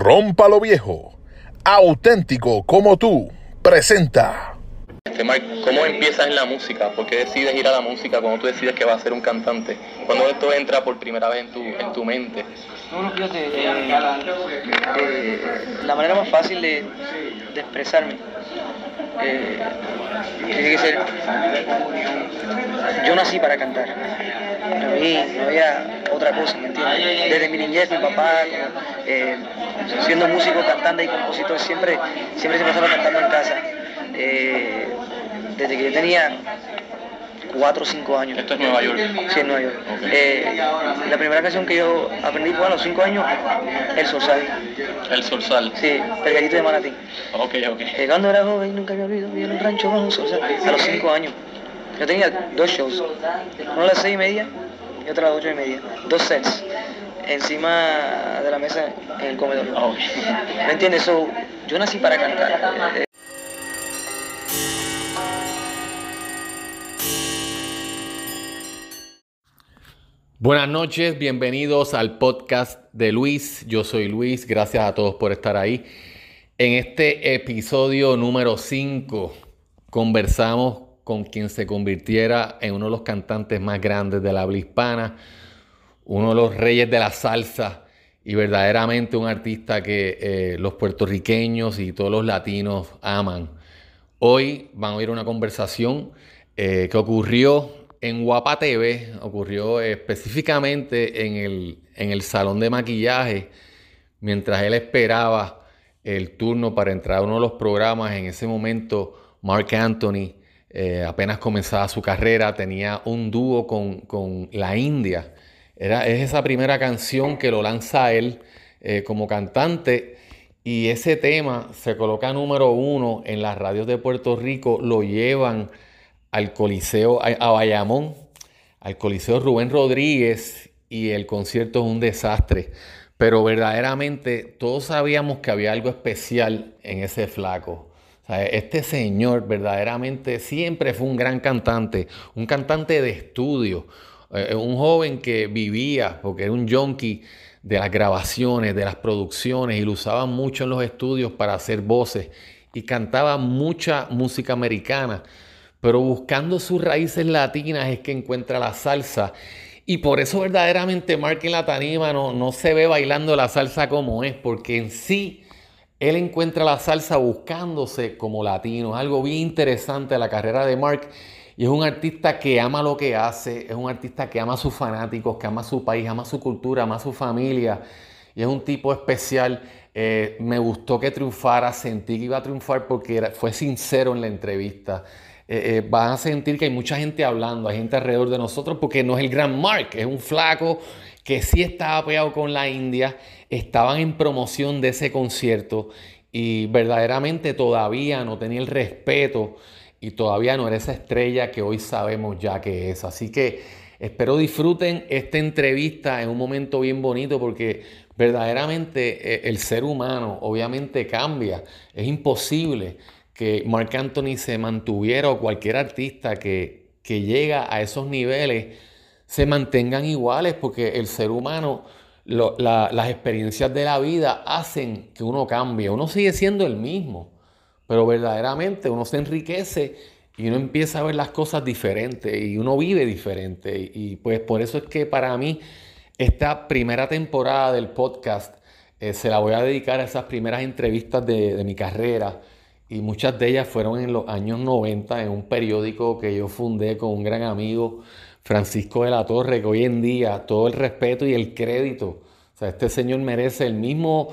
Rómpalo Viejo, auténtico como tú, presenta. Este, Mark, ¿cómo empiezas en la música? ¿Por qué decides ir a la música cuando tú decides que vas a ser un cantante? ¿Cuándo esto entra por primera vez en tu, en tu mente? No, no, fíjate, eh, eh, la manera más fácil de, de expresarme eh, tiene que ser, yo nací para cantar, a mí no había otra cosa, ¿me entiendes? Desde mi niñez, mi papá, eh, siendo músico, cantante y compositor, siempre, siempre se pasaba cantando en casa. Eh, desde que yo tenía 4 o 5 años. Esto es Nueva York. Sí, en Nueva York. Eh, la primera canción que yo aprendí fue a los 5 años, El Sorsal. El Sorsal. Sí, El Gallito de Manatí. Ok, ok. Eh, cuando era joven nunca me olvido, vivía en un rancho bajo un sorsal. A los 5 años. Yo tenía dos shows. Uno a las 6 y media y otro a las 8 y media. Dos sets. Encima de la mesa en el comedor. Ok. ¿Me entiendes? So, yo nací para cantar. Eh, Buenas noches, bienvenidos al podcast de Luis. Yo soy Luis, gracias a todos por estar ahí. En este episodio número 5 conversamos con quien se convirtiera en uno de los cantantes más grandes de la habla hispana, uno de los reyes de la salsa y verdaderamente un artista que eh, los puertorriqueños y todos los latinos aman. Hoy van a oír una conversación eh, que ocurrió en Guapa TV, ocurrió específicamente en el, en el salón de maquillaje, mientras él esperaba el turno para entrar a uno de los programas. En ese momento, Mark Anthony eh, apenas comenzaba su carrera, tenía un dúo con, con la India. Era, es esa primera canción que lo lanza él eh, como cantante. Y ese tema se coloca número uno en las radios de Puerto Rico, lo llevan al Coliseo, a, a Bayamón, al Coliseo Rubén Rodríguez y el concierto es un desastre. Pero verdaderamente todos sabíamos que había algo especial en ese flaco. Este señor verdaderamente siempre fue un gran cantante, un cantante de estudio, eh, un joven que vivía, porque era un junkie de las grabaciones, de las producciones, y lo usaba mucho en los estudios para hacer voces, y cantaba mucha música americana pero buscando sus raíces latinas es que encuentra la salsa. Y por eso verdaderamente Mark en la no, no se ve bailando la salsa como es, porque en sí él encuentra la salsa buscándose como latino. Algo bien interesante la carrera de Mark. Y es un artista que ama lo que hace, es un artista que ama a sus fanáticos, que ama a su país, ama su cultura, ama a su familia. Y es un tipo especial. Eh, me gustó que triunfara, sentí que iba a triunfar porque fue sincero en la entrevista eh, eh, van a sentir que hay mucha gente hablando, hay gente alrededor de nosotros, porque no es el gran Mark, es un flaco que sí estaba pegado con la India, estaban en promoción de ese concierto y verdaderamente todavía no tenía el respeto y todavía no era esa estrella que hoy sabemos ya que es. Así que espero disfruten esta entrevista en un momento bien bonito porque verdaderamente eh, el ser humano obviamente cambia, es imposible que Marc Anthony se mantuviera o cualquier artista que, que llega a esos niveles se mantengan iguales porque el ser humano, las experiencias de la vida hacen que uno cambie. Uno sigue siendo el mismo, pero verdaderamente uno se enriquece y uno empieza a ver las cosas diferentes y uno vive diferente. Y, pues por eso es que para mí esta primera temporada del podcast eh, se la voy a dedicar a esas primeras entrevistas de, de mi carrera y muchas de ellas fueron en los años 90 en un periódico que yo fundé con un gran amigo, Francisco de la Torre, que hoy en día todo el respeto y el crédito, o sea, este señor merece el mismo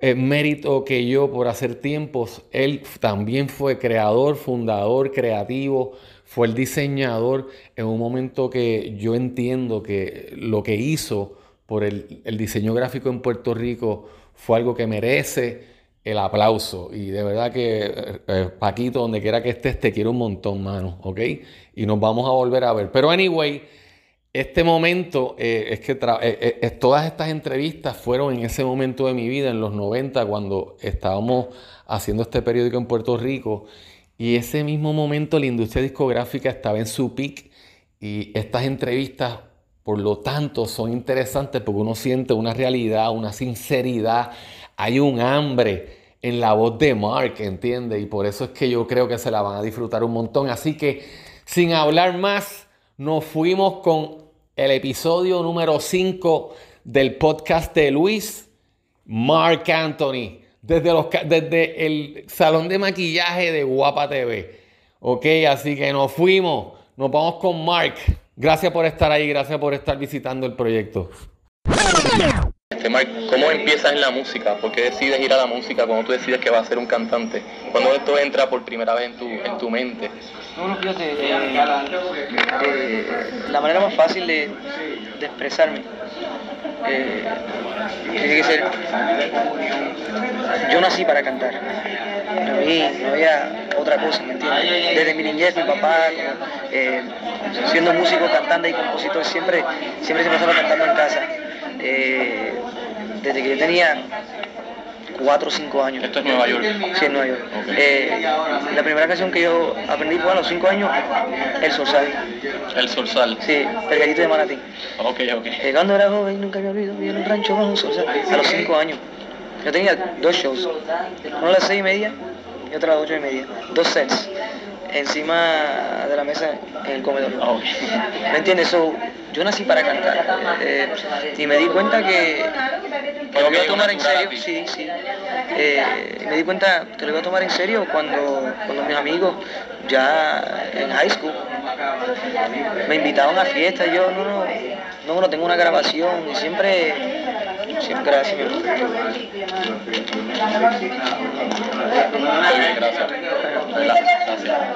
eh, mérito que yo por hacer tiempos. Él también fue creador, fundador, creativo, fue el diseñador en un momento que yo entiendo que lo que hizo por el, el diseño gráfico en Puerto Rico fue algo que merece el aplauso. Y de verdad que, eh, eh, Paquito, donde quiera que estés, te quiero un montón, mano, ¿ok? Y nos vamos a volver a ver. Pero anyway, este momento, eh, es que todas estas entrevistas fueron en ese momento de mi vida, en los 90, cuando estábamos haciendo este periódico en Puerto Rico. Y ese mismo momento la industria discográfica estaba en su peak y estas entrevistas, por lo tanto, son interesantes porque uno siente una realidad, una sinceridad hay un hambre en la voz de Mark, ¿entiendes? Y por eso es que yo creo que se la van a disfrutar un montón. Así que, sin hablar más, nos fuimos con el episodio número 5 del podcast de Luis, Mark Anthony, desde, los, el salón de maquillaje de Guapa TV. Ok, así que nos fuimos, nos vamos con Mark. Gracias por estar ahí, gracias por estar visitando el proyecto. ¿Cómo empiezas en la música? ¿Por qué decides ir a la música cuando tú decides que vas a ser un cantante? ¿Cuándo esto entra por primera vez en tu, en tu mente? Bueno, fíjate, eh, eh, la manera más fácil de, expresarme eh, tiene que ser, yo nací para cantar. Para mí no había otra cosa, ¿me entiendes? Desde mi niñez, mi papá, eh, siendo músico, cantante y compositor, siempre, siempre se pasaba cantando en casa. Eh, desde que yo tenía 4 o 5 años. Esto es Nueva York. Sí, en Nueva York. Eh, la primera canción que yo aprendí fue a los 5 años, El Sorsal. El Sorsal. Sí, El Gallito de Manatí. Ok, ok. Eh, cuando era joven nunca me olvido, vivía en un rancho bajo un sorsal. A los 5 años. Yo tenía dos shows. Uno a las 6 y media y otro a las 8 y media. Dos sets. Encima de la mesa en el comedor. Ok. ¿Me entiendes? So, yo nací para cantar. Eh, y me di cuenta que, que lo iba a tomar en serio. Sí, sí. Eh, me di cuenta que lo iba a tomar en serio cuando, cuando mis amigos, ya en high school, me invitaban a fiestas. Yo, no, no, no, no tengo una grabación. Y siempre, siempre, gracias.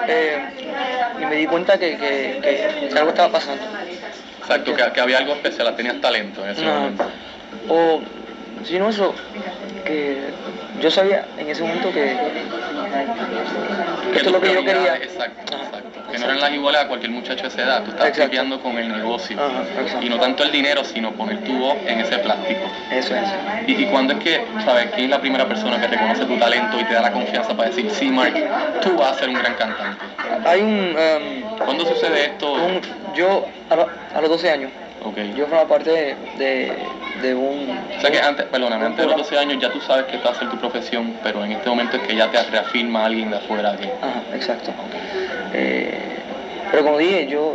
Eh, y me di cuenta que, que- que algo estaba pasando. Exacto, que, que había algo especial, tenías talento en ese No. momento. O, si no eso, que yo sabía en ese momento que esto es lo que yo quería. Exacto, Ajá, exacto. Que no eran las iguales a cualquier muchacho de esa edad. Tú estás Exacto. tripeando con el negocio. Ajá. Y no tanto el dinero, sino poner tu voz en ese plástico. Eso es. ¿Y, y cuándo es que, sabes, quién es la primera persona que reconoce tu talento y te da la confianza para decir, sí, Mark, tú vas a ser un gran cantante? Hay un, em, ¿Cuándo sucede esto? un- yo a, lo- a los 12 años, Ok. yo formaba parte de, de, de un... O sea que antes, perdóname, antes de los 12 años ya tú sabes que esta va a ser tu profesión, pero en este momento es que ya te reafirma alguien de afuera que... Ajá, exacto. Eh, pero como dije, yo,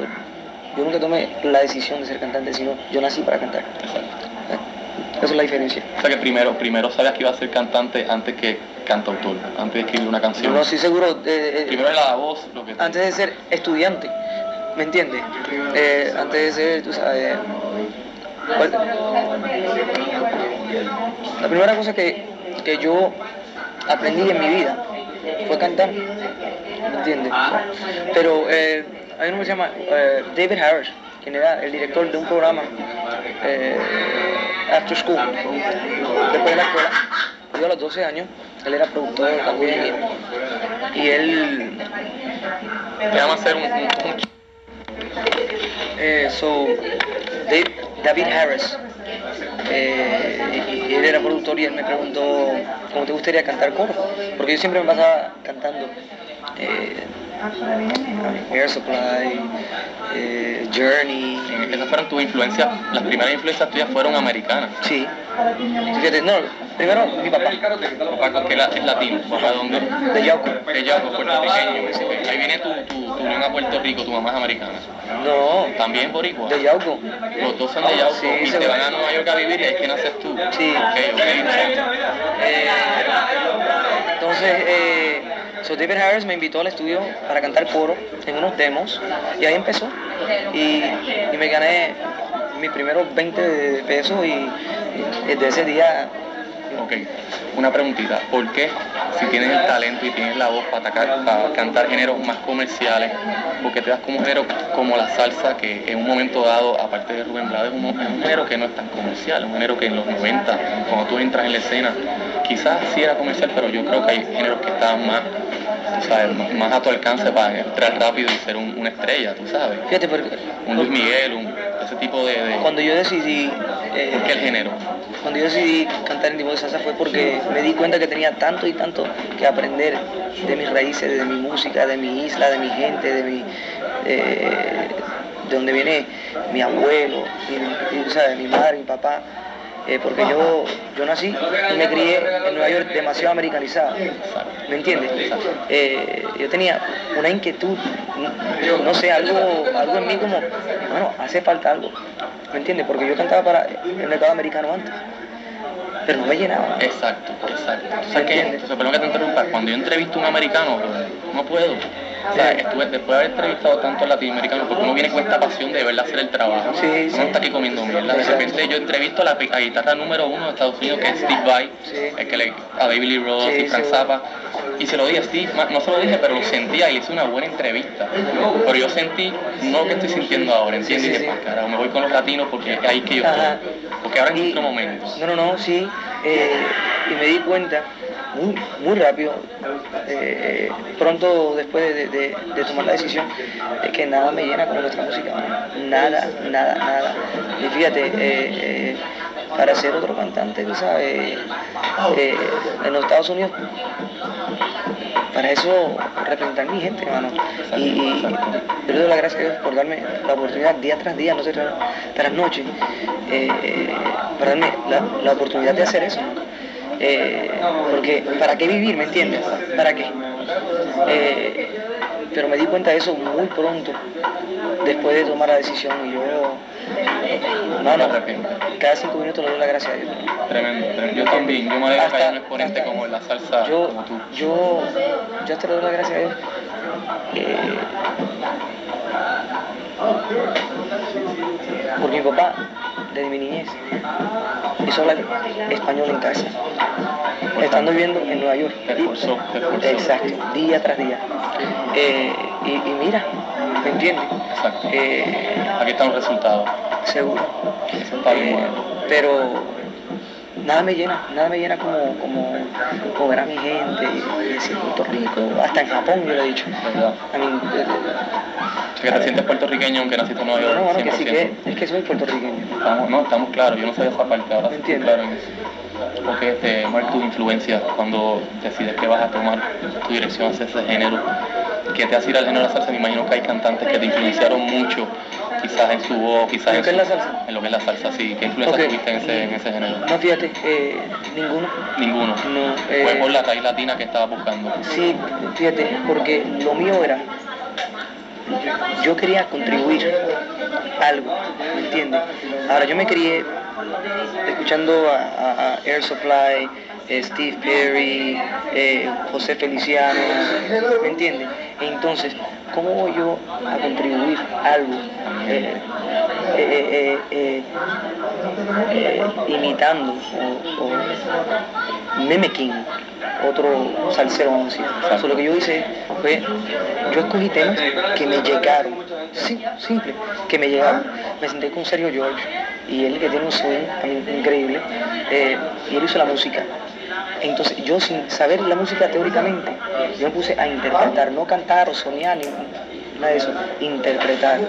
yo nunca tomé la decisión de ser cantante, sino yo nací para cantar. Exacto. Esa es la diferencia. O sea que primero, primero sabías que iba a ser cantante antes que cantautor, antes de escribir una canción. no estoy seguro de... de- Primero la voz, lo que... antes de ser estudiante, ¿me entiendes? Eh, antes de ser, tú sabes, la primera cosa que, que yo aprendí en mi vida fue cantar, ¿me entiendes? Pero eh, hay uno que se llama eh, David Harris, quien era el director de un programa eh, After School, después de la escuela. Yo a los 12 años, él era productor también y, y él llama a ser un, un- un- Eh, so, Dave- David Harris, eh, y- y él era productor y él me preguntó cómo te gustaría cantar coro, porque yo siempre me pasaba cantando eh, Air Supply, eh, Journey, Esas fueron tus influencias, las primeras influencias tuyas fueron americanas. sí. Fíjate, no, primero mi papá, Papá, que es latino, papá, ¿dónde? de Yauco. Ella es puertorriqueño. Ahí viene tu, tu, tu unión a Puerto Rico, tu mamá es americana. No, También boricua. de Yauco. Los dos son de Yauco Sí, y te va. van a Nueva York a vivir y ahí es que naces tú. Sí. Ok, ok. Eh, entonces, eh, so David Harris me invitó al estudio para cantar coro en unos demos y ahí empezó. Y, y me gané mis primeros 20 de pesos y desde ese día, Ok, una preguntita. ¿Por qué, si tienes el talento y tienes la voz para, atacar, para cantar géneros más comerciales, por qué te das como un género como la salsa, que en un momento dado, aparte de Rubén Blades, es un, género que no es tan comercial, un género que en los 90, cuando tú entras en la escena, quizás sí era comercial, pero yo creo que hay géneros que estaban más, tú sabes, más, más a tu alcance para entrar rápido y ser un- una estrella, tú sabes. fíjate, porque Un Luis Miguel, un, ese tipo de... de cuando yo decidí... eh, ¿Por qué el género? Cuando yo decidí cantar en tipo de salsa fue porque me di cuenta que tenía tanto y tanto que aprender de mis raíces, de mi música, de mi isla, de mi gente, de mi eh, de donde viene mi abuelo, ¿sabes? mi madre, mi papá. eh, porque yo, yo nací y me crié Nueva York demasiado americanizada. ¿Me entiendes? Eh, yo tenía una inquietud, no, no sé, algo, algo en mí como, bueno, hace falta algo. ¿Me entiendes? Porque yo cantaba para el mercado americano antes pero no me llenaba. Exacto, exacto. O sea que, perdón que te interrumpa, cuando yo entrevisto a un americano, no puedo. O sea, estuve, después de haber entrevistado tanto latinoamericanos, porque uno viene con esta pasión de verla hacer el trabajo. Sí, uno sí. está aquí comiendo mierda. De repente yo entrevisto a la, a guitarra número uno de Estados Unidos, que es Steve Vai, el que le, a David Lee Roth Sí, y Frank. Zappa. Y se lo dije a Steve, no se lo dije, pero lo sentía y hice una buena entrevista. Pero yo sentí, no lo que estoy sintiendo ahora, ¿entiendes? Y dije, pues carajo, me voy con los latinos porque es ahí que yo estoy. Porque ahora es Y- nuestro momento. No, no, no, sí. eh, y me di cuenta muy, muy rápido, eh, pronto después de, tomar la decisión, de que nada me llena como nuestra música. mano. Nada, nada, nada. Y fíjate, eh, eh, para ser otro cantante, tú sabes, en los Estados Unidos, para eso representar mi gente, hermano. Y, yo le doy las gracias a Dios por darme la oportunidad día tras día, noche tras, tras noche, para darme la, la oportunidad de hacer eso. Eh, porque, ¿para qué vivir, me entiendes? ¿Para qué? Eh, pero me di cuenta de eso muy pronto, después de tomar la decisión. Y yo, no, no, cada cinco minutos le doy las gracias a Dios. Tremendo, tremendo. Yo también, yo me alegro que Hasta- haya un exponente hasta- como en la salsa yo, como tú. yo, yo te le doy las gracias a Dios. eh, porque mi papá, desde mi niñez, hizo hablar español en casa, estando viviendo en Nueva York. Esforzó, esforzó. Exacto, día tras día. Eh, y, y mira, ¿me entiendes? Exacto. Eh, Aquí están los resultados. seguro. Eh, pero nada me llena, nada me llena como, como, como ver a mi gente y decir Puerto Rico, hasta en Japón yo lo he dicho. Eh, sea, que te sientes puertorriqueño aunque naciste en Nueva no, York. no, bueno, que 100%. sí que, es que soy puertorriqueño. Estamos, no, estamos claros, yo no sabía esa parte, ahora sí estoy claro en eso. Porque este, ¿cuál es tu influencia cuando decides que vas a tomar tu dirección hacia ese género? ¿Qué te hace ir al género de la salsa? Me imagino que hay cantantes que te influenciaron mucho, quizás en su voz, quizás ¿En en, lo que es su- la salsa? En lo que es la salsa, sí. ¿Qué influencia Ok. tuviste en ese, en ese género? No, fíjate, eh, ninguno. Ninguno. No, Fue eh, por la raíz latina que estabas buscando. Sí, fíjate, porque lo mío era, yo quería contribuir algo, ¿me entiendes? Ahora, yo me crié escuchando a, a- a Air Supply, eh, Steve Perry, eh, José Feliciano, ¿me entiendes? Entonces, ¿cómo voy yo a contribuir algo? eh, eh, eh, imitando o, o mimicking otro salsero, vamos a decir. Eso lo que yo hice fue, yo escogí temas que me llegaron, sí, simple, que me llegaron. Me senté con Sergio George y él que tiene un swing increíble, y él hizo la música. Entonces yo sin saber la música teóricamente, yo me puse a interpretar, no cantar o soñar, ni nada de eso, interpretar.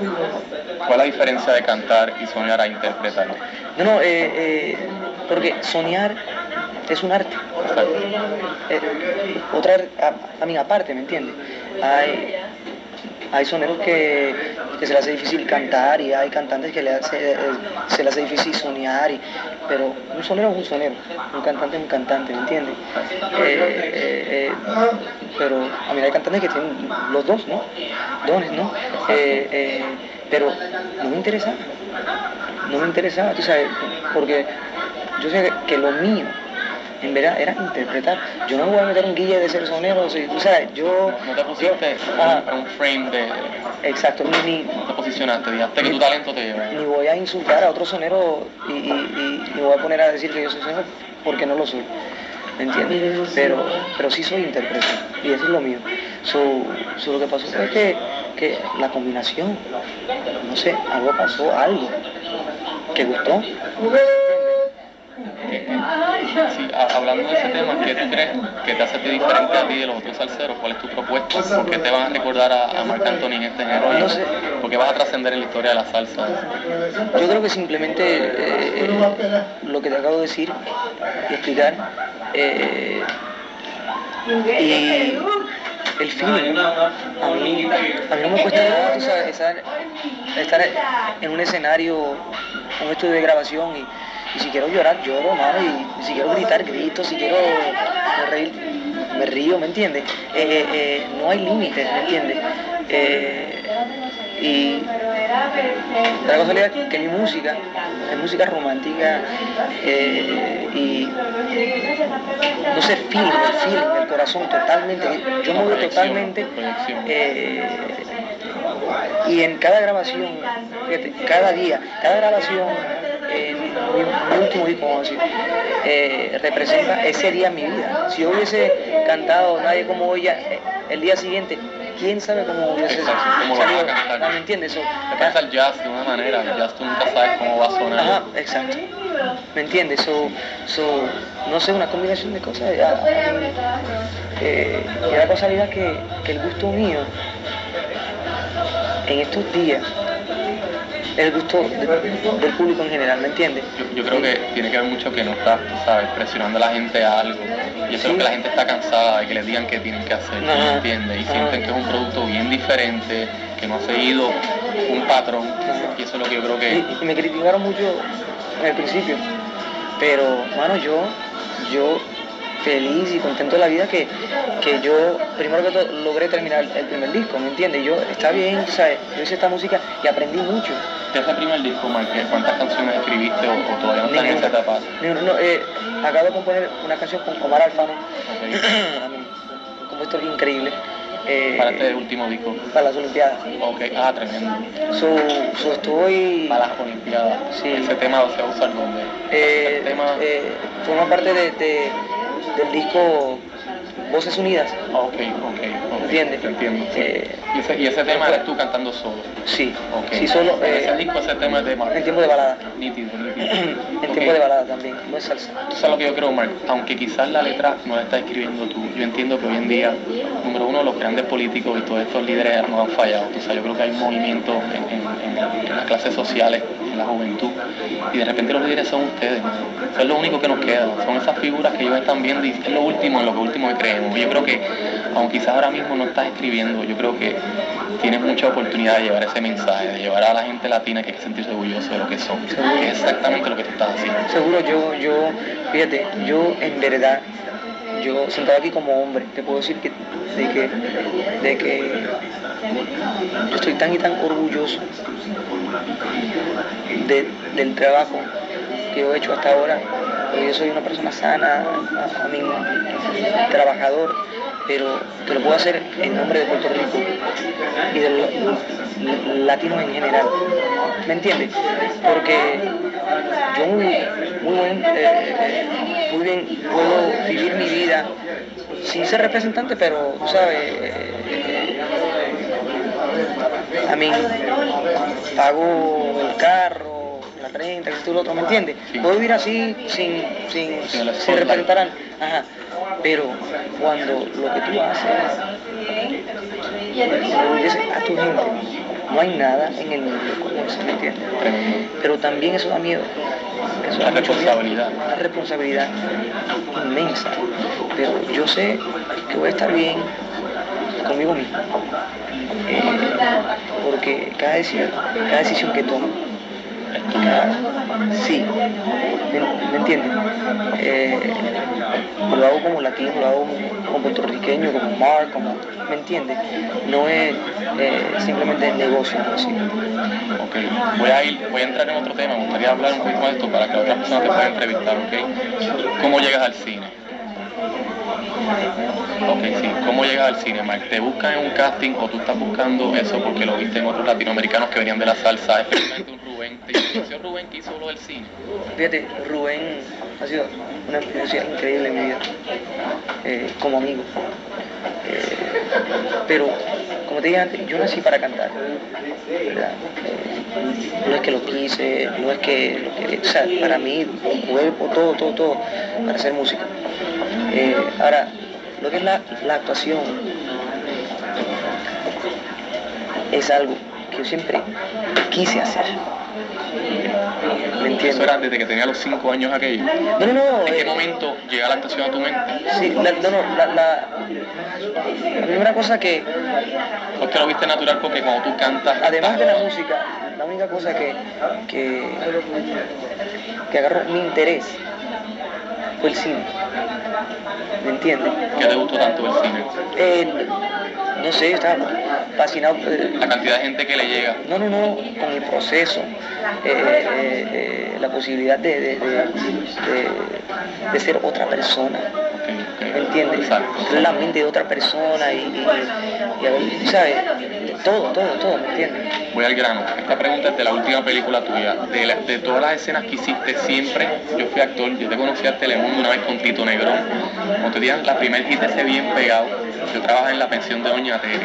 ¿Cuál es la diferencia de cantar y soñar a interpretar? No, no, eh, eh, porque soñar es un arte. Eh, otra, a, a mí aparte, ¿me entiendes? Hay, hay soneros que, se les hace difícil cantar y hay cantantes que le hace, eh, se les hace difícil soñar, y, pero un sonero es un sonero, un cantante es un cantante, ¿me entiendes? Eh, eh, pero a mí hay cantantes que tienen los dos, ¿no? Dones, ¿no? Pero no me interesaba, no me interesaba, tú sabes, porque yo sé que lo mío en verdad era interpretar. Yo no me voy a meter un guille de ser sonero, si, tú sabes, yo... No, no te pusiste en un frame de... exacto, ni, ni, No te posicionaste, dijiste que tu talento te lleva. ni voy a insultar a otro sonero y, y, y, voy a poner a decir que yo soy sonero porque no lo soy. ¿Me entiendes? Pero, pero sí soy intérprete y eso es lo mío. So, so lo que pasó fue que, que la combinación, no sé, algo pasó, algo que gustó. Eh, eh, sí, hablando de ese tema, ¿qué tú crees que te hace a ti diferente a ti de los otros salseros? ¿Cuál es tu propuesta? ¿Por qué te van a recordar a, a Marc Anthony en este género? No sé. ¿Por qué vas a trascender en la historia de la salsa? Yo creo que simplemente eh, lo que te acabo de decir y explicar eh, y el feeling a mí, a mí no me cuesta nada tú sabes, estar, estar en un escenario, un estudio de grabación y, y si quiero llorar, lloro, mano, y si quiero gritar, grito, si quiero reír, me río, ¿me entiendes? Eh, eh, eh, no hay límites, ¿me entiendes? y la cosa es que mi música es música romántica y no sé, feeling, el feeling, el corazón totalmente, yo me voy totalmente y en cada grabación, fíjate, cada día, cada grabación en mi, último disco, vamos a decir, eh, representa ese día en mi vida. Si yo hubiese cantado Nadie como hoy, el día siguiente, quién sabe cómo hubiese exacto, salido. ¿Me ¿Me entiendes? Pasa el jazz de una manera, el jazz tú nunca sabes cómo va a sonar. Ajá, exacto. ¿Me entiendes? So, so, no sé, una combinación de cosas. Eh, y la casualidad que, que el gusto mío en estos días el gusto del público en general, ¿me entiendes? Yo, creo que tiene que ver mucho que no estás, ¿sabes?, presionando a la gente a algo. Y eso es lo que la gente está cansada de que les digan qué tienen que hacer, ¿me entiendes? Y sienten que es un producto bien diferente, que no ha seguido un patrón. Y eso es lo que yo creo que... Y, me criticaron mucho en el principio, pero, mano, yo, yo feliz y contento de la vida que, que yo, primero que todo, logré terminar el primer disco, ¿me entiendes? Yo, está bien, ¿sabes? Yo hice esta música y aprendí mucho. ¿Qué es el primer disco, Mike? ¿Cuántas canciones escribiste o, todavía no estás en esa etapa? No, eh, acabo de componer una canción con Omar Alfano, un compositor increíble. Eh, para este último disco. Para las Olimpiadas. Ok, ah, tremendo. So, so estoy... Para las Olimpiadas. Sí. Ese tema se usa el nombre. Eh, tema... eh, forma parte de, de del disco Voces Unidas. ok, ok, ¿Entiendes? Entiendo. Eh, ¿Y, ese, ¿Y, ese, tema eres tú cantando solo? Sí, okay. sí solo. Eh, ese disco, ese tema es de Mark. En tiempo de balada. Nítido, nítido. en tiempo de balada también, no es salsa. Tú sabes lo que yo creo, Mark, aunque quizás la letra no la estás escribiendo tú, yo entiendo que hoy en día, número uno, los grandes políticos y todos estos líderes no han fallado. O sea, yo creo que hay un movimiento en, en, en las clases sociales, en la juventud, y de repente los líderes son ustedes. Es lo único que nos queda, son esas figuras que ellos están viendo y es lo último, en lo que último que creemos. Yo creo que, aunque quizás ahora mismo no estás escribiendo, yo creo que tienes mucha oportunidad de llevar ese mensaje, de llevar a la gente latina que hay que sentirse orgulloso de lo que son, es exactamente lo que tú estás haciendo. Seguro, yo, yo, fíjate, yo en verdad, yo sentado aquí como hombre, te puedo decir que, de que, de que yo estoy tan y tan orgulloso del trabajo que he hecho hasta ahora. Yo soy una persona sana, a, mí, trabajador, pero que lo puedo hacer en nombre de Puerto Rico y de los latinos en general. ¿Me entiendes? Porque yo muy, muy, eh, muy bien puedo vivir mi vida sin ser representante, pero, sabes, eh, a mí pago el carro, la renta, que tú lo otro, ¿me entiendes? Puedo vivir así sin, sin, sin representar a... Ajá. Pero cuando lo que tú haces a tu gente, no hay nada en el mundo como eso, ¿me entiendes? Pero también eso da miedo. Eso da responsabilidad. Una responsabilidad inmensa. Pero yo sé que voy a estar bien conmigo mismo. Eh, porque cada decisión, cada decisión que tomo, cada, sí, ¿me, entiendes? Eh, lo hago como latino, lo hago como puertorriqueño, como Mark, como, ¿me entiendes? No es eh, simplemente el negocio, así. Ok, voy a, ir, voy a entrar en otro tema, me gustaría hablar un poquito de esto para que otras personas te puedan entrevistar, ¿ok? ¿Cómo llegas al cine? Ok, sí. ¿Cómo llegas al cine? ¿Te buscan en un casting o tú estás buscando eso porque lo viste en otros latinoamericanos que venían de la salsa? Rubén. ¿Te influenció Rubén que hizo lo del cine? Fíjate, Rubén ha sido una influencia increíble en mi vida, eh, como amigo. Eh, pero, como te dije antes, yo nací para cantar, ¿verdad? Eh, no es que lo quise, no es que lo quería, o sea, para mí, mi cuerpo, todo, todo, todo, para músico. Eh, ahora, lo que es la, actuación es algo que yo siempre quise hacer. ¿Me entiendes? Eso era desde que tenía los 5 años aquello. No, no, no. ¿En eh, qué momento llega la actuación a tu mente? Sí, la, no, no, la, la, la primera cosa que, Porque lo viste natural porque cuando tú cantas... además de la música, la única cosa que, que, que agarró mi interés fue el cine. ¿Me entiendes? ¿Qué te gustó tanto del cine? Eh, no sé, estaba fascinado. eh, La cantidad de gente que le llega. No, no, no, con el proceso, eh, eh, eh, la posibilidad de, de, de, ser otra persona. ¿me entiendes? Exacto. La mente de otra persona y, y, y ¿sabes? Todo, todo, todo, ¿me entiendes? Voy al grano. Esta pregunta es de la última película tuya. De, la- de todas las escenas que hiciste siempre, yo fui actor, yo te conocí a Telemundo una vez con Tito Negrón. Cuando te dieron la primer hit ese bien pegado, yo trabajaba en la pensión de Doña Tere.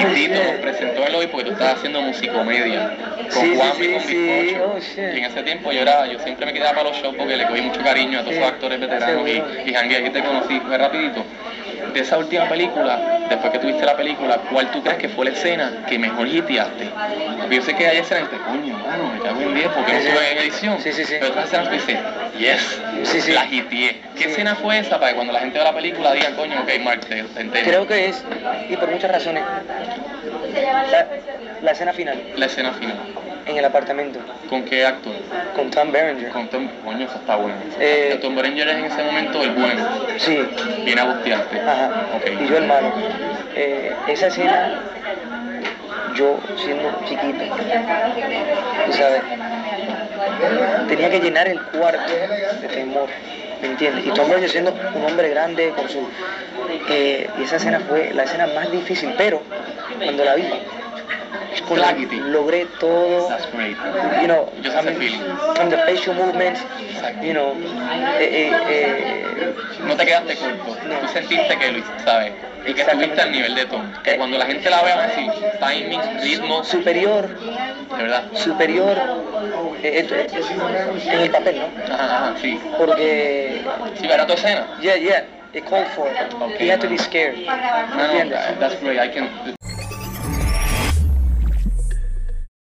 Y Tito nos presentó el hoy porque tú estabas haciendo musicomedia con Sí, sí, Juan y con sí. Bizcocho. Oh, y en ese tiempo yo era, yo siempre me quedaba para los shows porque le cogí mucho cariño a todos esos actores veteranos y, y jangueé, aquí te conocí, fue rapidito. De esa última película, después que tuviste la película, ¿cuál tú crees que fue la escena que mejor hiteaste? Porque yo sé que hay escenas que, coño, mano, me cago en 10 porque no tuve en edición. Sí, sí, sí. Pero otras escenas que dices, yes, Sí, sí. la hiteé. ¿Qué Sí. escena fue esa para que cuando la gente vea la película diga, coño, ok, Mark, te, te entiendo"? Creo que es, y por muchas razones, la, la escena final, La escena final. En el apartamento, ¿Con qué actor? con Tom Berenger. Con Tom, coño, eso está bueno. Eh, Tom Berenger es en ese momento el bueno, Sí, viene a bustearte. Ajá. Ok. Y yo el malo. Eh, esa escena, yo siendo chiquito, tú sabes, tenía que llenar el cuarto de temor, ¿me entiendes? Y Tom Brady siendo un hombre grande con su... eh, y esa escena fue la escena más difícil, pero cuando la vi, Clarity. logré todo, That's great. you know, sé I mean, feeling. from the facial movements, you know, eh, eh, eh, No te quedaste corto. No. Tú sentiste que lo ¿sabes? Y que estuviste al nivel de Tom. Que cuando la gente la vea va a decir, timing, ritmo, superior de verdad. superior eh, eh, en el papel, ¿no? Ajá, ajá, sí. Porque, Sí, verá tu escena. yeah, yeah, it called for it. Okay. He had to be scared. No, no, ¿Entiendes? that's great. I can,